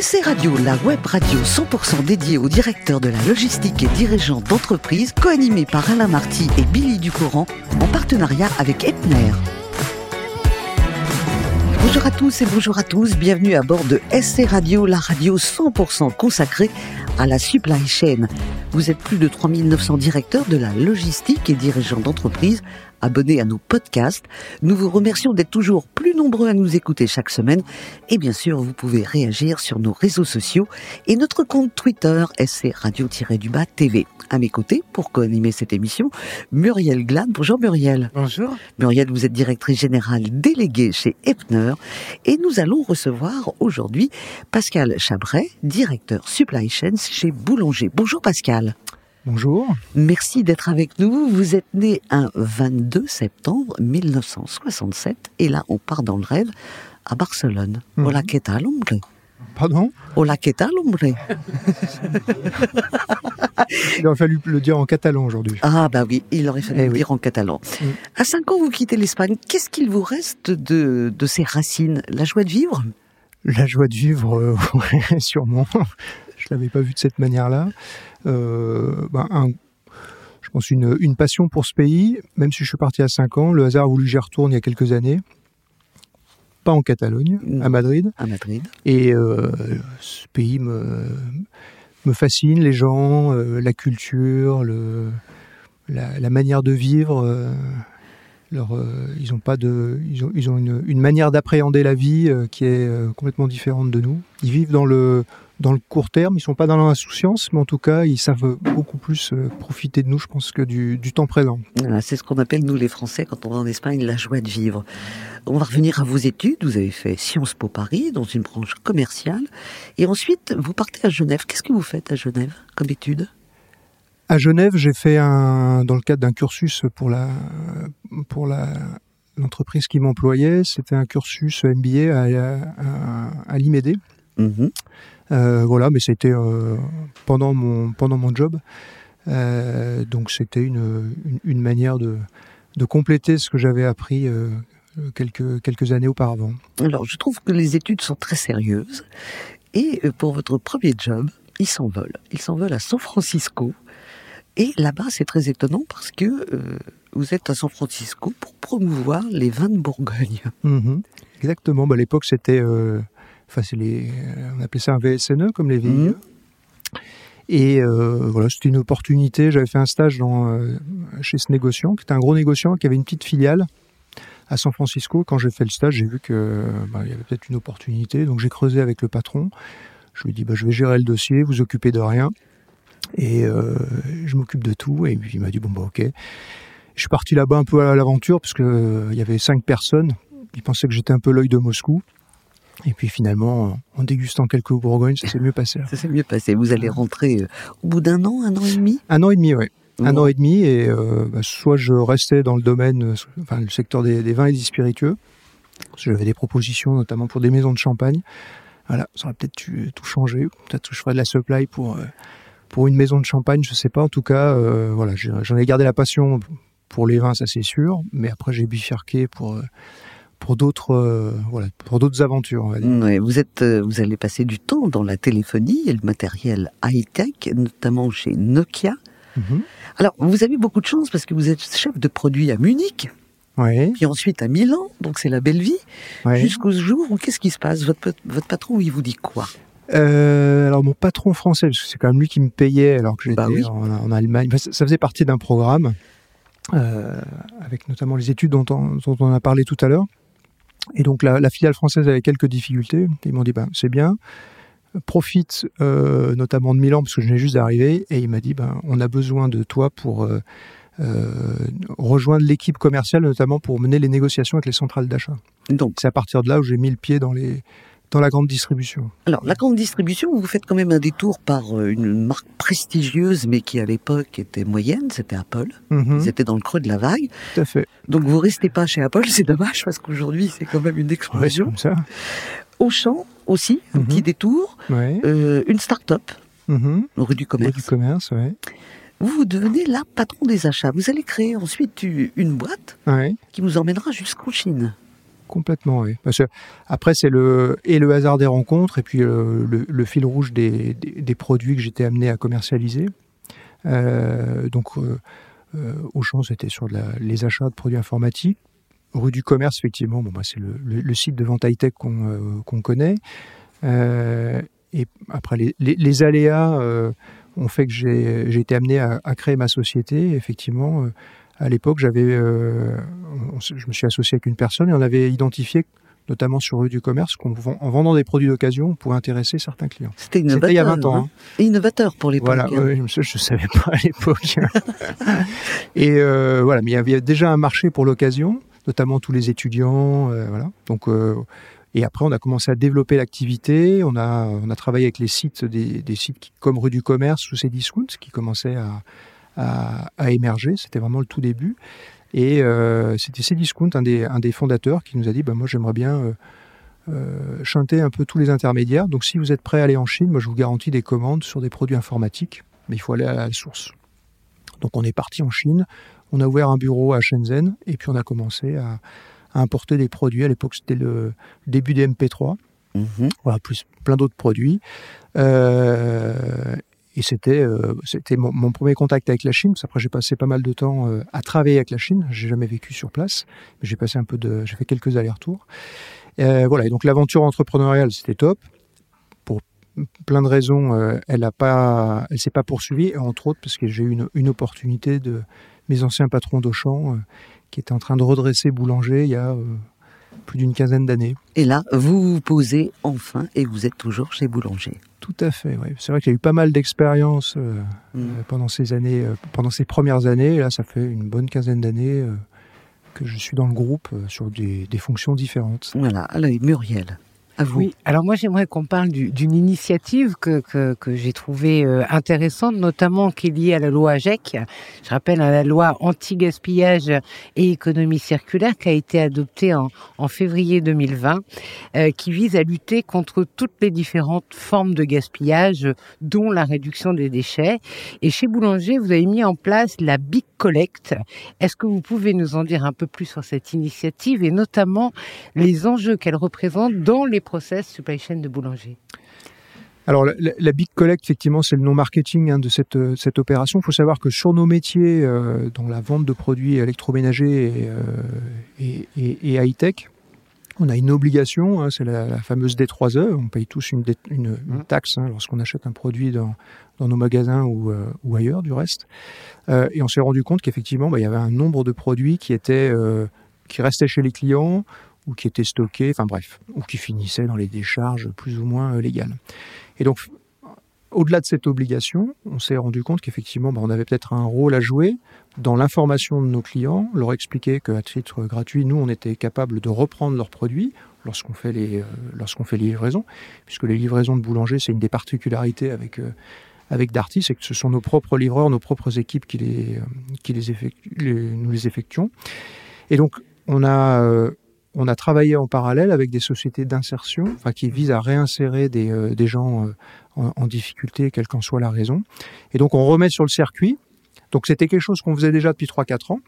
SC Radio, la web radio 100% dédiée aux directeurs de la logistique et dirigeants d'entreprise, co-animée par Alain Marty et Billy Ducourant, en partenariat avec Epner. Bonjour à tous et bonjour à tous, bienvenue à bord de SC Radio, la radio 100% consacrée à la supply chain. Vous êtes plus de 3900 directeurs de la logistique et dirigeants d'entreprise abonnés à nos podcasts. Nous vous remercions d'être toujours plus nombreux à nous écouter chaque semaine. Et bien sûr, vous pouvez réagir sur nos réseaux sociaux et notre compte Twitter, SC Radio-du-Bas TV. À mes côtés, pour co-animer cette émission, Muriel Glad. Bonjour Muriel. Bonjour. Muriel, vous êtes directrice générale déléguée chez Epner et nous allons recevoir aujourd'hui Pascal Chabret, directeur supply chain chez Boulanger. Bonjour Pascal. Bonjour. Merci d'être avec nous. Vous êtes né un 22 septembre 1967 et là on part dans le rêve à Barcelone. Mhm. Hola, ¿qué tal, hombre Pardon? Hola, ¿qué tal, hombre Il aurait fallu le dire en catalan aujourd'hui. Ah bah oui, il aurait fallu Eh le oui. dire en catalan. Mm. À 5 ans, vous quittez l'Espagne. Qu'est-ce qu'il vous reste de, de ces racines? La joie de vivre? La joie de vivre, euh, sûrement. Je l'avais pas vu de cette manière-là. Euh, ben, un- je pense une, une passion pour ce pays, même si je suis parti à 5 ans. Le hasard a voulu que j'y retourne il y a quelques années. Pas en Catalogne, Non. à Madrid. à Madrid. Et euh, ce pays me, me fascine, les gens, euh, la culture, le, la, la manière de vivre. leur, euh, ils ont pas de, ils ont, ils ont une, une manière d'appréhender la vie euh, qui est euh, complètement différente de nous. Ils vivent dans le dans le court terme, ils sont pas dans l'insouciance, mais en tout cas, ils savent beaucoup plus euh, profiter de nous, je pense, que du, du temps présent. Voilà, c'est ce qu'on appelle, nous les Français, quand on va en Espagne, la joie de vivre. On va revenir à vos études. Vous avez fait Sciences Po Paris, dans une branche commerciale. Et ensuite, vous partez à Genève. Qu'est-ce que vous faites à Genève comme études À Genève, j'ai fait un, dans le cadre d'un cursus pour la, pour la, l'entreprise qui m'employait, c'était un cursus MBA à, à, à l'IMED. Mhm. Euh, voilà, mais c'était euh, pendant mon pendant mon job. Euh, donc c'était une, une, une manière de, de compléter ce que j'avais appris quelques quelques années auparavant. Alors, je trouve que les études sont très sérieuses. Et pour votre premier job, il s'envole. Il s'envole à San Francisco. Et là-bas, c'est très étonnant parce que euh, vous êtes à San Francisco pour promouvoir les vins de Bourgogne. Mhm. Exactement. Bah, à l'époque, c'était, euh, enfin, c'est les, euh, on appelait ça un VSNE comme les VIE. Mhm. Et euh, voilà, c'était une opportunité. J'avais fait un stage dans, euh, chez ce négociant, qui était un gros négociant, qui avait une petite filiale à San Francisco. Quand j'ai fait le stage, j'ai vu que bah, y avait peut-être une opportunité. Donc j'ai creusé avec le patron. Je lui ai dit, bah, je vais gérer le dossier, vous occupez de rien. Et euh, je m'occupe de tout. Et puis il m'a dit, bon, bah ok. Je suis parti là-bas un peu à l'aventure, parce euh, il y avait cinq personnes. Ils pensaient que j'étais un peu l'œil de Moscou. Et puis finalement, en dégustant quelques Bourgognes, ça s'est mieux passé. Ça s'est mieux passé. Vous allez rentrer euh, au bout d'un an, un an et demi? Un an et demi, oui. Un an et demi, et euh, bah, soit je restais dans le domaine, euh, enfin le secteur des, des vins et des spiritueux, j'avais des propositions notamment pour des maisons de champagne. Voilà, ça aurait peut-être tout changé. Peut-être que je ferais de la supply pour euh, pour une maison de champagne, je sais pas. En tout cas, euh, voilà, j'en ai gardé la passion pour les vins, ça c'est sûr. Mais après, j'ai bifurqué pour pour d'autres euh, voilà pour d'autres aventures. On va dire. Vous êtes, euh, vous allez passer du temps dans la téléphonie et le matériel high-tech, notamment chez Nokia. Mhm. Alors, vous avez beaucoup de chance parce que vous êtes chef de produit à Munich, puis ensuite à Milan, donc c'est la belle vie, ouais. jusqu'au jour où qu'est-ce qui se passe? Votre, votre patron, il vous dit quoi? Euh, alors mon patron français, parce que c'est quand même lui qui me payait alors que j'étais Bah oui. en, en Allemagne. Ça, ça faisait partie d'un programme euh, avec notamment les études dont on, dont on a parlé tout à l'heure. Et donc la, la filiale française avait quelques difficultés. Ils m'ont dit ben c'est bien, profite euh, notamment de Milan parce que je venais juste d'arriver. Et il m'a dit ben on a besoin de toi pour euh, euh, rejoindre l'équipe commerciale, notamment pour mener les négociations avec les centrales d'achat. Donc, C'est à partir de là où j'ai mis le pied dans les dans la grande distribution. alors la grande distribution, vous faites quand même un détour par euh, une marque prestigieuse, mais qui à l'époque était moyenne, c'était Apple. Ils étaient dans le creux de la vague. tout à fait. Donc vous restez pas chez Apple, c'est dommage parce qu'aujourd'hui c'est quand même une Ouais, c'est explosion. comme ça. Auchan aussi, un Mhm. petit détour, Ouais. euh, une start-up, Mhm. rue du commerce. du commerce, ouais. Vous, devenez là patron des achats. Vous allez créer ensuite une boîte Ouais. qui vous emmènera jusqu'en Chine. Complètement, oui. Après, c'est le hasard des rencontres et puis le, le, fil rouge des, produits que j'étais amené à commercialiser. Euh, donc, euh, euh, Auchan, c'était sur les achats de produits informatiques. Rue du Commerce, effectivement, bah, c'est le, site de vente high-tech qu'on euh, connaît. Euh, et après, les, aléas ont fait que j'ai été amené à, créer ma société. Effectivement, à l'époque, j'avais, euh, je me suis associé avec une personne et on avait identifié notamment sur rue du commerce, qu'en vendant des produits d'occasion, on pouvait intéresser certains clients. C'était innovateur. il y a 20 ans. Hein. Hein. Innovateur pour l'époque. Voilà, hein. je ne savais pas à l'époque. et euh, voilà, mais il y avait déjà un marché pour l'occasion, notamment tous les étudiants. Euh, voilà. Donc, euh, et après, on a commencé à développer l'activité. On a, on a travaillé avec les sites, des, des sites qui, comme rue du commerce ou Cdiscount, qui commençaient à, à, émerger. C'était vraiment le tout début. Et euh, c'était Cdiscount, un des, un des fondateurs, qui nous a dit bah, Moi, j'aimerais bien euh, euh, chanter un peu tous les intermédiaires. Donc, si vous êtes prêt à aller en Chine, moi, je vous garantis des commandes sur des produits informatiques, mais il faut aller à la source. Donc, on est parti en Chine. On a ouvert un bureau à Shenzhen et puis on a commencé à, importer des produits. À l'époque, c'était le début des MP3. Mmh voilà, plus plein d'autres produits. Euh, et c'était euh, mon, premier contact avec la Chine. Après, j'ai passé pas mal de temps euh, à travailler avec la Chine. J'ai jamais vécu sur place, j'ai passé un peu de, j'ai fait quelques allers-retours. Euh, voilà. Et donc l'aventure entrepreneuriale, c'était top. Pour plein de raisons, elle a pas, elle s'est pas poursuivie. Entre autres parce que j'ai eu une, une, opportunité de mes anciens patrons d'Auchan qui étaient en train de redresser Boulanger il y a plus d'une quinzaine d'années. Et là, vous vous posez enfin et vous êtes toujours chez Boulanger. Tout à fait, oui. C'est vrai qu'il y a eu pas mal d'expériences euh, mm. euh, pendant ces années, euh, pendant ces premières années. Et là, ça fait une bonne quinzaine d'années que je suis dans le groupe sur des, des fonctions différentes. Voilà, alors Muriel. Oui, alors moi j'aimerais qu'on parle d'une initiative que, que, que j'ai trouvée euh, intéressante, notamment qui est liée à la loi AGEC. Je rappelle à la loi anti-gaspillage et économie circulaire qui a été adoptée en, en février 2020, euh, qui vise à lutter contre toutes les différentes formes de gaspillage, dont la réduction des déchets. Et chez Boulanger, vous avez mis en place la Big Collect. Est-ce que vous pouvez nous en dire un peu plus sur cette initiative et notamment les enjeux qu'elle représente dans les process supply chain de boulanger alors la, Big Collect, effectivement, c'est le nom marketing hein, de cette, euh, cette opération. Il faut savoir que sur nos métiers, euh, dont la vente de produits électroménagers et, euh, et, high-tech, on a une obligation, hein, c'est la, fameuse D3E. On paye tous une, une, mmh. taxe hein, lorsqu'on achète un produit dans, dans nos magasins ou, ou ailleurs, du reste. et on s'est rendu compte qu'effectivement, bah, il y avait un nombre de produits qui étaient qui restaient chez les clients ou qui étaient stockés, enfin bref, ou qui finissaient dans les décharges plus ou moins euh, légales. Et donc, au-delà de cette obligation, on s'est rendu compte qu'effectivement, bah, on avait peut-être un rôle à jouer dans l'information de nos clients, leur expliquer qu'à titre gratuit, nous, on était capable de reprendre leurs produits lorsqu'on fait les euh, lorsqu'on fait les livraisons, puisque les livraisons de boulanger, c'est une des particularités avec euh, avec Darty, c'est que ce sont nos propres livreurs, nos propres équipes qui les qui les, nous les effectuons. Et donc, on a on a travaillé en parallèle avec des sociétés d'insertion, enfin, qui visent à réinsérer des, euh, gens euh, en, difficulté, quelle qu'en soit la raison. Et donc on remet sur le circuit. Donc c'était quelque chose qu'on faisait déjà depuis 3-4 ans.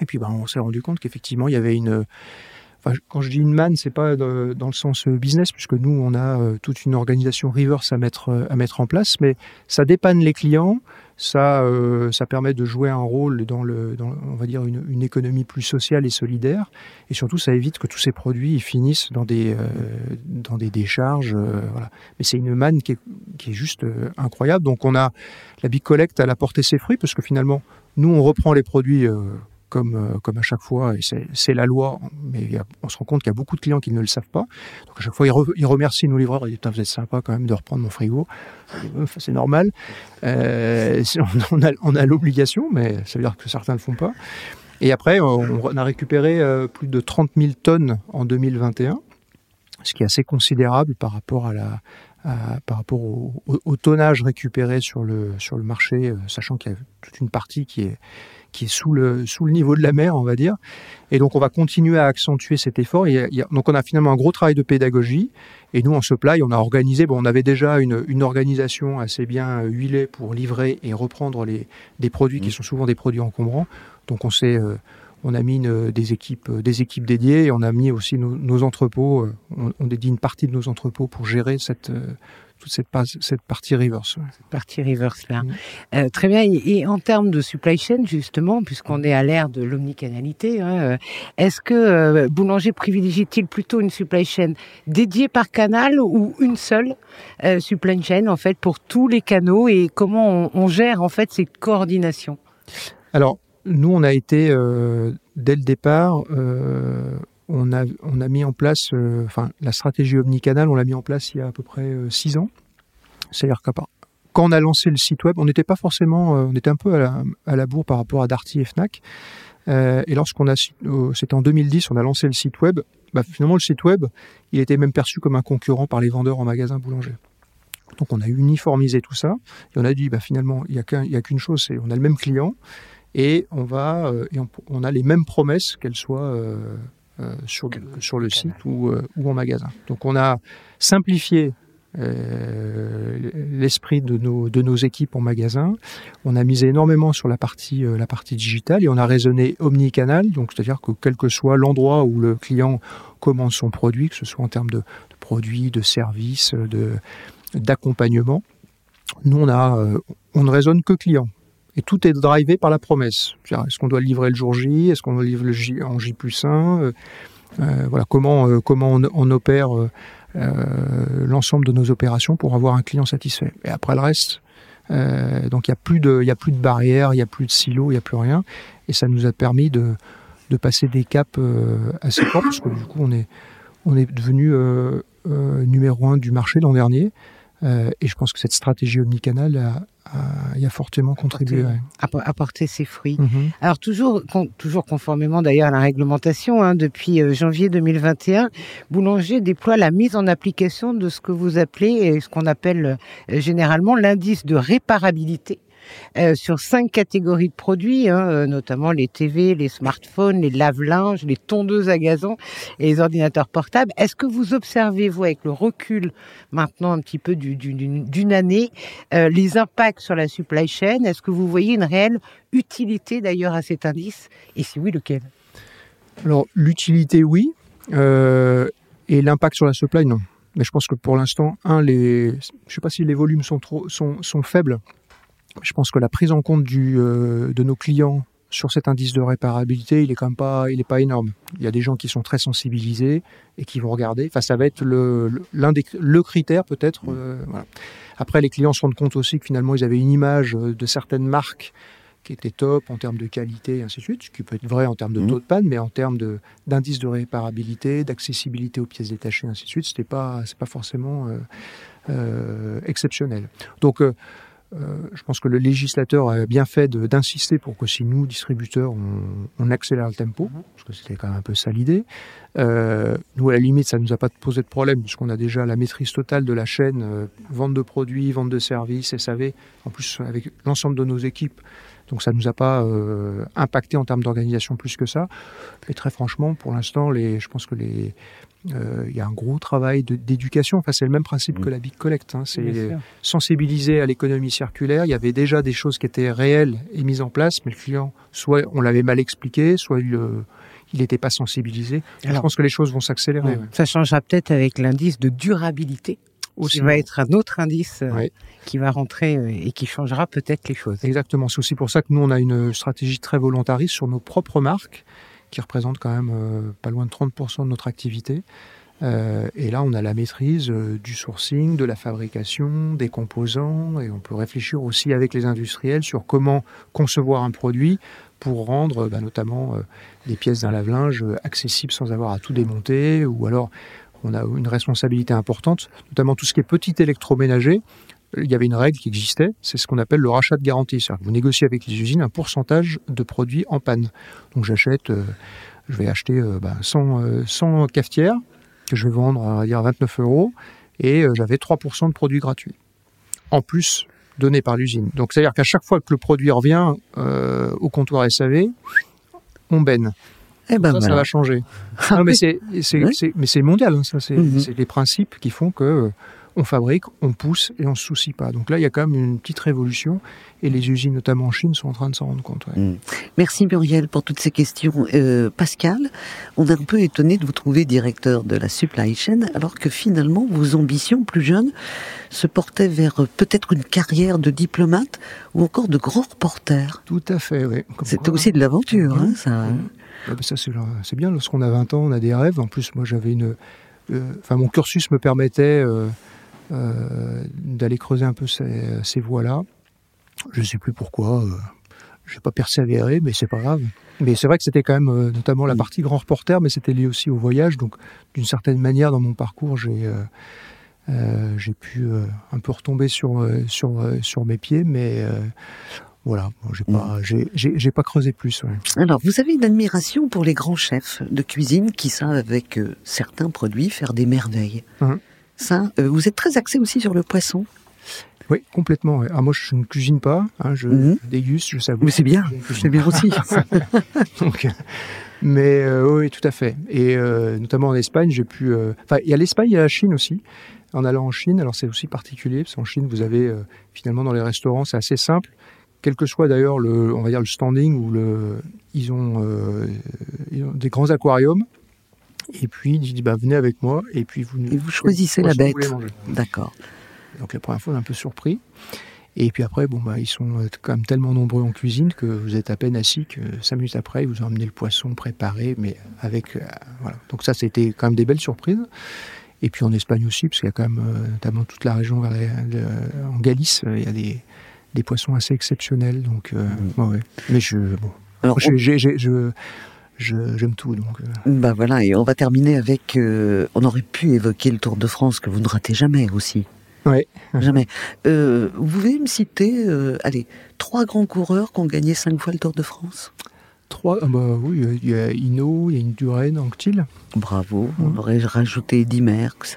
Et puis ben, on s'est rendu compte qu'effectivement il y avait une quand je dis une manne, c'est pas dans le sens euh, business, puisque nous, on a euh, toute une organisation reverse à mettre, euh, à mettre en place, mais ça dépanne les clients, ça, permet de jouer un rôle dans, le, on va dire, une, économie plus sociale et solidaire, et surtout, ça évite que tous ces produits finissent dans des, dans des décharges. voilà. Mais c'est une manne qui est, qui est juste incroyable. Donc, on a la Big Collect, elle a porté ses fruits, parce que finalement, nous, on reprend les produits comme, euh, comme à chaque fois, et c'est la loi, mais on se rend compte qu'il y a beaucoup de clients qui ne le savent pas. Donc à chaque fois, ils, remercient nos livreurs, ils disent vous êtes sympa quand même de reprendre mon frigo. C'est normal. Euh, on, a, on a l'obligation, mais ça veut dire que certains ne le font pas. Et après, on, a récupéré euh, plus de 30 000 tonnes en 2021, ce qui est assez considérable par rapport au, tonnage récupéré sur le marché, sachant qu'il y a toute une partie qui est, qui est sous le, sous le niveau de la mer, on va dire. Et donc, on va continuer à accentuer cet effort. Et donc, on a finalement un gros travail de pédagogie. Et nous, en supply, on a organisé, bon, on avait déjà une, une organisation assez bien huilée pour livrer et reprendre les, des produits qui mmh. sont souvent des produits encombrants. Donc, on s'est, euh, on a mis des équipes, des équipes dédiées et on a mis aussi nos, entrepôts. On, on, dédie une partie de nos entrepôts pour gérer cette toute cette, cette partie reverse. Cette partie reverse là. Mm. Euh, très bien. Et, en termes de supply chain justement, puisqu'on est à l'ère de l'omnicanalité, hein, euh, est-ce que euh, Boulanger privilégie-t-il plutôt une supply chain dédiée par canal ou une seule supply chain en fait pour tous les canaux et comment on, gère en fait cette coordination Alors nous, on a été dès le départ on a, on a mis en place, euh, enfin, la stratégie omnicanal, on l'a mis en place il y a à peu près euh, six ans. C'est-à-dire que quand on a lancé le site web, on n'était pas forcément, euh, on était un peu à la, bourre par rapport à Darty et Fnac. et lorsqu'on a, c'était en 2010, on a lancé le site web. Bah, finalement, le site web, il était même perçu comme un concurrent par les vendeurs en magasin boulanger. Donc, on a uniformisé tout ça et on a dit, bah, finalement, il n'y a qu'une chose, c'est on a le même client et on va, et on, a les mêmes promesses, qu'elles soient euh, sur, sur le site ou, euh, ou en magasin. Donc on a simplifié euh, l'esprit de nos, de nos équipes en magasin. On a misé énormément sur la partie, la partie digitale et on a raisonné omnicanal, donc c'est-à-dire que quel que soit l'endroit où le client commande son produit, que ce soit en termes de, de produits, de services, de, d'accompagnement, nous on, a, on ne raisonne que client. Et tout est drivé par la promesse. Est-ce qu'on doit livrer le jour J Est-ce qu'on doit livrer le J en J plus 1 euh, euh, Voilà, comment, euh, comment on, opère l'ensemble de nos opérations pour avoir un client satisfait. Et après le reste, donc il n'y a plus de, il a plus de barrières, il n'y a plus de silos, il n'y a plus rien. Et ça nous a permis de, de passer des caps assez forts parce que du coup on est, on est devenu numéro un du marché l'an dernier. Et je pense que cette stratégie omnicanal a, il a fortement contribué. Apporter, ses fruits. Mhm. Alors toujours, toujours conformément d'ailleurs à la réglementation, hein, depuis euh, janvier 2021, Boulanger déploie la mise en application de ce que vous appelez, ce qu'on appelle euh, généralement l'indice de réparabilité euh, sur cinq catégories de produits, hein, euh, notamment les TV, les smartphones, les lave-linges, les tondeuses à gazon et les ordinateurs portables. Est-ce que vous observez, vous, avec le recul maintenant un petit peu d'une année, euh, les impacts sur la supply chain? Est-ce que vous voyez une réelle utilité d'ailleurs à cet indice? Et si oui, lequel? Alors, l'utilité, oui. et l'impact sur la supply, non. Mais je pense que pour l'instant, un, je ne sais pas si les volumes sont faibles je pense que la prise en compte du, euh, de nos clients sur cet indice de réparabilité, il est quand même pas, il est pas énorme. Il y a des gens qui sont très sensibilisés et qui vont regarder. Enfin, ça va être le, l'un des, le critère peut-être. Euh, voilà. Après, les clients se rendent compte aussi que finalement, ils avaient une image euh, de certaines marques qui était top en termes de qualité et ainsi de suite, ce qui peut être vrai en termes de mmh. taux de panne, mais en termes de, d'indice de réparabilité, d'accessibilité aux pièces détachées, ainsi de suite, c'était pas, c'est pas forcément euh, exceptionnel. Donc, euh, je pense que le législateur a bien fait d'insister pour que si nous, distributeurs, on, accélère le tempo, mhm. parce que c'était quand même un peu ça l'idée. Euh, nous, à la limite, ça ne nous a pas posé de problème, puisqu'on a déjà la maîtrise totale de la chaîne, euh, vente de produits, vente de services, SAV, en plus avec l'ensemble de nos équipes. Donc ça ne nous a pas impacté en termes d'organisation plus que ça. Et très franchement, pour l'instant, je pense que les, euh, il y a un gros travail d'éducation. Enfin, c'est le même principe que mm. la Big Collect. Hein. C'est sensibiliser à l'économie circulaire. Il y avait déjà des choses qui étaient réelles et mises en place, mais le client, soit on l'avait mal expliqué, soit il n'était pas sensibilisé. je pense que les choses vont s'accélérer. Ça changera peut-être avec l'indice de durabilité. Aussi. Qui va être un autre indice euh, qui va rentrer euh, et qui changera peut-être les choses. Exactement. C'est aussi pour ça que nous, on a une stratégie très volontariste sur nos propres marques qui représente quand même euh, pas loin de 30% de notre activité. Euh, et là, on a la maîtrise euh, du sourcing, de la fabrication, des composants, et on peut réfléchir aussi avec les industriels sur comment concevoir un produit pour rendre bah, notamment des pièces d'un lave-linge accessibles sans avoir à tout démonter, ou alors on a une responsabilité importante, notamment tout ce qui est petit électroménager il y avait une règle qui existait, c'est ce qu'on appelle le rachat de garantie. C'est-à-dire que vous négociez avec les usines un pourcentage de produits en panne. Donc j'achète, euh, je vais acheter 100, euh, 100, bah, cafetières que je vais vendre à dire 29 euros et euh, j'avais 3% de produits gratuits. En plus, donnés par l'usine. Donc c'est-à-dire qu'à chaque fois que le produit revient au comptoir SAV, on baigne. Eh ben ça, ça va changer. mais c'est mondial, hein, ça. C'est les principes qui font que on fabrique, on pousse et on se soucie pas. Donc là, il y a quand même une petite révolution et les usines, notamment en Chine, sont en train de s'en rendre compte. Mm. Merci Muriel pour toutes ces questions. Euh, Pascal, on est un peu étonné de vous trouver directeur de la supply chain alors que finalement vos ambitions plus jeunes se portaient vers peut-être une carrière de diplomate ou encore de grand reporter. Tout à fait, oui. C'était aussi de l'aventure, hein, ça. Hein. Bah, ça c'est bien, lorsqu'on a 20 ans, on a des rêves. En plus, moi j'avais une... Euh, enfin, mon cursus me permettait... Euh, d'aller creuser un peu ces, ces voies-là. Je ne sais plus pourquoi. Euh, je n'ai pas persévéré, mais c'est pas grave. Mais c'est vrai que c'était quand même euh, notamment la partie grand reporter, mais c'était lié aussi au voyage. Donc, d'une certaine manière, dans mon parcours, j'ai j'ai pu un peu retomber sur sur sur mes pieds, mais voilà, j'ai pas mm. j'ai pas creusé plus. Alors, vous avez une admiration pour les grands chefs de cuisine qui savent avec certains produits faire des merveilles. Mmh. Ça, euh, vous êtes très axé aussi sur le poisson. Oui, complètement. Ah, moi, je ne cuisine pas. Hein, je mhm. déguste, je savoure. Mais c'est bien. C'est bien aussi. Donc, mais euh, oui, tout à fait. Et euh, notamment en Espagne, j'ai pu. Enfin, il y a l'Espagne, il y a la Chine aussi. En allant en Chine, alors c'est aussi particulier parce qu'en Chine, vous avez finalement dans les restaurants, c'est assez simple. Quel que soit d'ailleurs le, on va dire le standing ou le, ils ont, ils ont des grands aquariums et puis, il dit, bah, venez avec moi. Et puis, vous, et vous choisissez la bête. D'accord. Donc, la première fois, on est un peu surpris. Et puis après, bon, bah, ils sont euh, quand même tellement nombreux en cuisine que vous êtes à peine assis que cinq minutes après, ils vous ont emmené le poisson préparé, mais avec. Euh, voilà. Donc, ça, c'était quand même des belles surprises. Et puis en Espagne aussi, parce qu'il y a quand même, euh, notamment toute la région vers en Galice, il y a des, des poissons assez exceptionnels. Donc, mmh. ouais. Mais je. Bon. Alors, j'ai, je j'aime tout. Donc, euh. Bah voilà, et on va terminer avec. Euh, on aurait pu évoquer le Tour de France que vous ne ratez jamais aussi. Oui. Jamais. Euh, vous pouvez me citer, allez, trois grands coureurs qui ont gagné cinq fois le Tour de France? Trois, ah bah oui, il y a Hino, il y a Indurain, Anctil. Bravo, on mmh. aurait rajouté Eddy Merckx.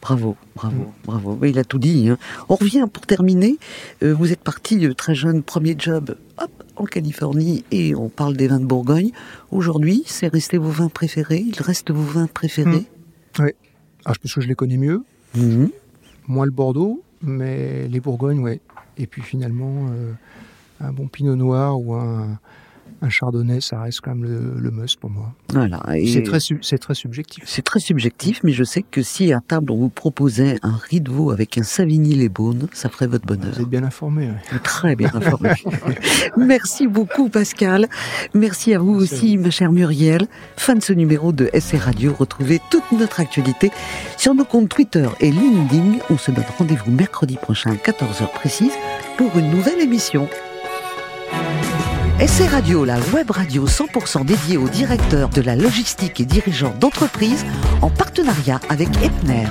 Bravo, bravo, mmh. bravo. Il a tout dit. Hein. On revient pour terminer. vous êtes parti très jeune, premier job, hop, en Californie et on parle des vins de Bourgogne. Aujourd'hui, c'est resté vos vins préférés Il reste vos vins préférés mmh. Oui. Ah, je pense que je les connais mieux. Mmh. Moins le Bordeaux, mais les Bourgognes, oui. Et puis finalement, euh, un bon Pinot Noir ou un, un chardonnay, ça reste quand même le, le must pour moi. Voilà. C'est très, c'est très subjectif. C'est très subjectif, mais je sais que si à table on vous proposait un riz de veau avec un Savigny-les-Beaunes, ça ferait votre bonheur. Vous êtes bien informé. Très bien informé. Merci beaucoup Pascal. Merci à vous aussi, ma chère Muriel. Fin de ce numéro de SR Radio. Retrouvez toute notre actualité sur nos comptes Twitter et LinkedIn. On se donne rendez-vous mercredi prochain à 14h précise pour une nouvelle émission. SR Radio, la web radio 100% dédiée aux directeurs de la logistique et dirigeants d'entreprise en partenariat avec Epner.